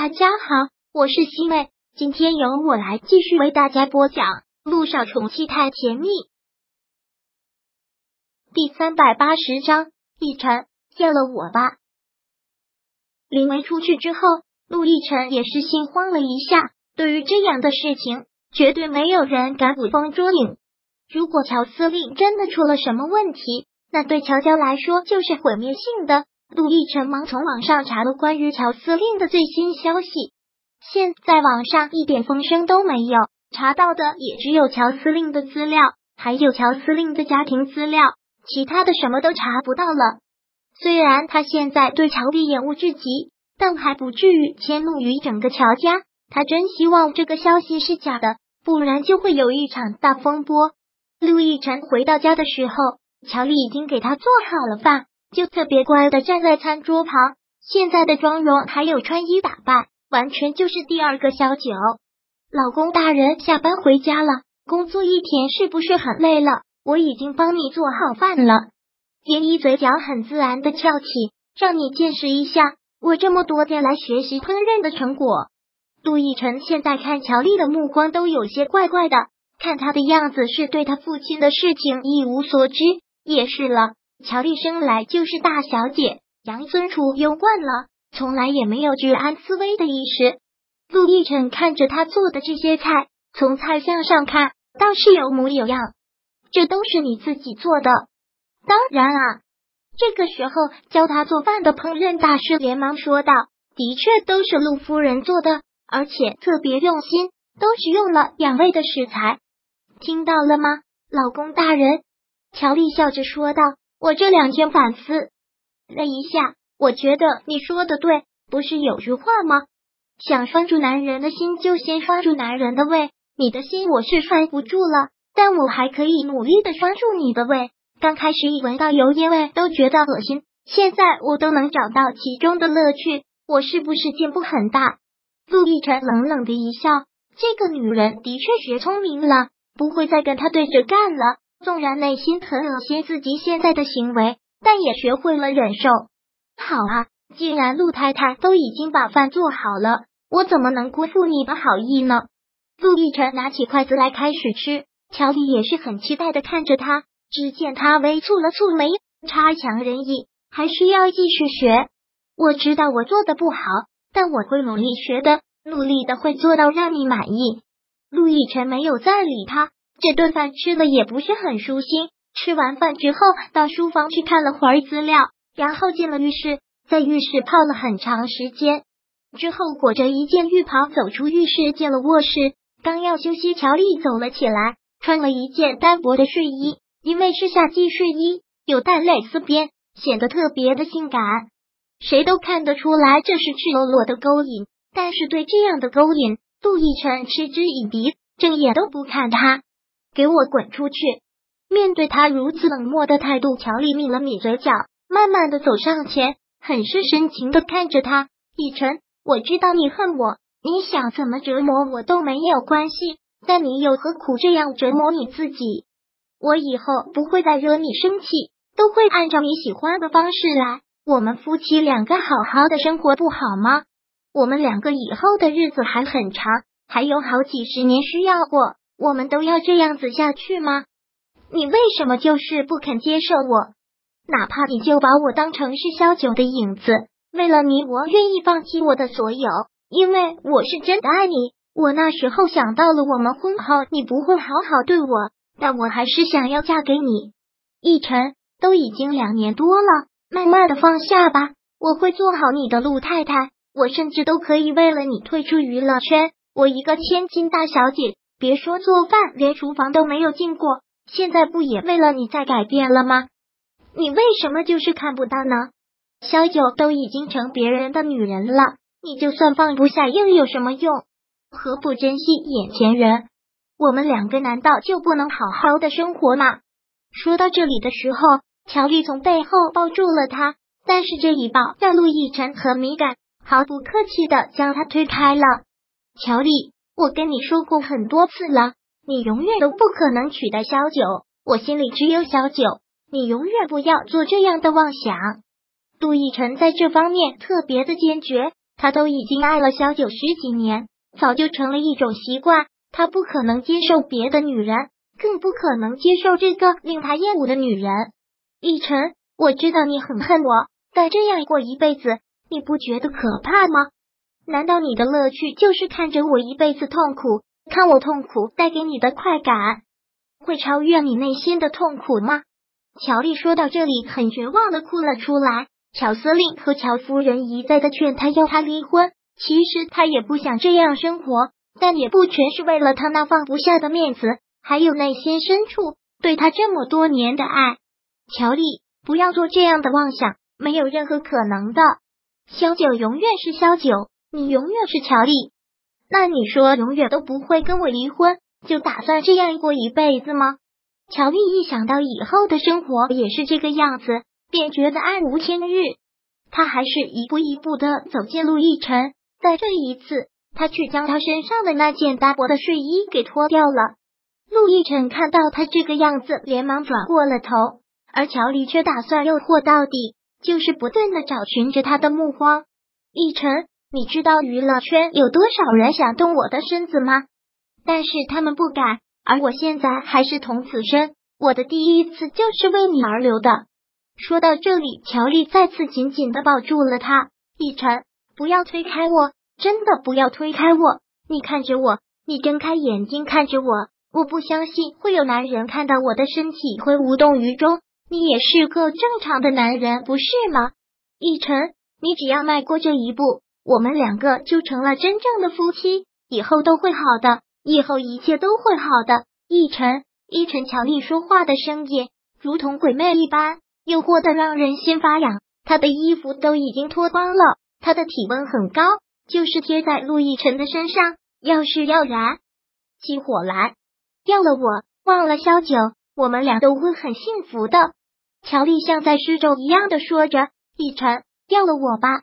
大家好，我是西妹，今天由我来继续为大家播讲《路上宠妻太甜蜜》第三百八十章。逸晨，见了我吧。林梅出去之后，陆逸晨也是心慌了一下。对于这样的事情，绝对没有人敢捕风捉影。如果乔司令真的出了什么问题，那对乔家来说就是毁灭性的。陆亦辰忙从网上查了关于乔司令的最新消息，现在网上一点风声都没有，查到的也只有乔司令的资料，还有乔司令的家庭资料，其他的什么都查不到了。虽然他现在对乔丽厌恶至极，但还不至于迁怒于整个乔家。他真希望这个消息是假的，不然就会有一场大风波。陆亦辰回到家的时候，乔丽已经给他做好了饭。就特别乖的站在餐桌旁，现在的妆容还有穿衣打扮，完全就是第二个小九。老公大人下班回家了，工作一天是不是很累了？我已经帮你做好饭了。叶一嘴角很自然的翘起，让你见识一下我这么多天来学习烹饪的成果。杜奕晨现在看乔丽的目光都有些怪怪的，看他的样子是对他父亲的事情一无所知。也是了。乔丽生来就是大小姐，养尊处优惯了，从来也没有居安思危的意识。陆亦辰看着他做的这些菜，从菜相上看倒是有模有样。这都是你自己做的？当然啊！这个时候教他做饭的烹饪大师连忙说道：“的确都是陆夫人做的，而且特别用心，都是用了养胃的食材。听到了吗，老公大人？”乔丽笑着说道。我这两天反思了一下，我觉得你说的对，不是有句话吗？想拴住男人的心，就先拴住男人的胃。你的心我是拴不住了，但我还可以努力的拴住你的胃。刚开始一闻到油烟味都觉得恶心，现在我都能找到其中的乐趣。我是不是进步很大？陆亦辰冷冷的一笑，这个女人的确学聪明了，不会再跟他对着干了。纵然内心很恶心自己现在的行为，但也学会了忍受。好啊，既然陆太太都已经把饭做好了，我怎么能辜负你的好意呢？陆亦辰拿起筷子来开始吃，乔丽也是很期待的看着他。只见他微蹙了蹙眉，差强人意，还需要继续学。我知道我做的不好，但我会努力学的，努力的会做到让你满意。陆亦辰没有再理他。这顿饭吃的也不是很舒心。吃完饭之后，到书房去看了会儿资料，然后进了浴室，在浴室泡了很长时间。之后裹着一件浴袍走出浴室，进了卧室。刚要休息，乔丽走了起来，穿了一件单薄的睡衣，因为是夏季睡衣，有带蕾丝边，显得特别的性感。谁都看得出来这是赤裸裸的勾引，但是对这样的勾引，杜奕晨嗤之以鼻，正眼都不看他。给我滚出去！面对他如此冷漠的态度，乔丽抿了抿嘴角，慢慢的走上前，很是深情的看着他。以晨，我知道你恨我，你想怎么折磨我都没有关系，但你又何苦这样折磨你自己？我以后不会再惹你生气，都会按照你喜欢的方式来。我们夫妻两个好好的生活不好吗？我们两个以后的日子还很长，还有好几十年需要过。我们都要这样子下去吗？你为什么就是不肯接受我？哪怕你就把我当成是萧九的影子，为了你，我愿意放弃我的所有，因为我是真的爱你。我那时候想到了我们婚后你不会好好对我，但我还是想要嫁给你。逸晨，都已经两年多了，慢慢的放下吧。我会做好你的陆太太，我甚至都可以为了你退出娱乐圈。我一个千金大小姐。别说做饭，连厨房都没有进过，现在不也为了你在改变了吗？你为什么就是看不到呢？小九都已经成别人的女人了，你就算放不下又有什么用？何不珍惜眼前人？我们两个难道就不能好好的生活吗？说到这里的时候，乔丽从背后抱住了他，但是这一抱让陆亦辰很敏感，毫不客气的将他推开了。乔丽。我跟你说过很多次了，你永远都不可能取代小九，我心里只有小九，你永远不要做这样的妄想。杜奕晨在这方面特别的坚决，他都已经爱了小九十几年，早就成了一种习惯。他不可能接受别的女人，更不可能接受这个令他厌恶的女人。奕晨，我知道你很恨我，但这样过一辈子，你不觉得可怕吗？难道你的乐趣就是看着我一辈子痛苦，看我痛苦带给你的快感会超越你内心的痛苦吗？乔丽说到这里，很绝望的哭了出来。乔司令和乔夫人一再的劝他要他离婚，其实他也不想这样生活，但也不全是为了他那放不下的面子，还有内心深处对他这么多年的爱。乔丽，不要做这样的妄想，没有任何可能的。萧九永远是萧九，你永远是乔丽。那你说永远都不会跟我离婚，就打算这样过一辈子吗？乔丽一想到以后的生活也是这个样子，便觉得暗无天日。他还是一步一步的走进陆亦辰，在这一次，他却将他身上的那件单薄的睡衣给脱掉了。陆亦辰看到他这个样子，连忙转过了头，而乔丽却打算诱惑到底，就是不断的找寻着他的目光。亦辰，你知道娱乐圈有多少人想动我的身子吗？但是他们不敢。而我现在还是童子身，我的第一次就是为你而留的。说到这里，乔丽再次紧紧的抱住了他。逸晨，不要推开我，真的不要推开我。你看着我，你睁开眼睛看着我，我不相信会有男人看到我的身体会无动于衷。你也是个正常的男人，不是吗？逸晨，你只要迈过这一步，我们两个就成了真正的夫妻，以后都会好的。以后一切都会好的，逸晨。逸晨，乔丽说话的声音如同鬼魅一般，诱惑的让人心发痒。他的衣服都已经脱光了，他的体温很高，就是贴在陆亦辰的身上，要是要燃起火来，要了我，忘了萧九，我们俩都会很幸福的。乔丽像在施咒一样的说着：“逸晨，要了我吧。”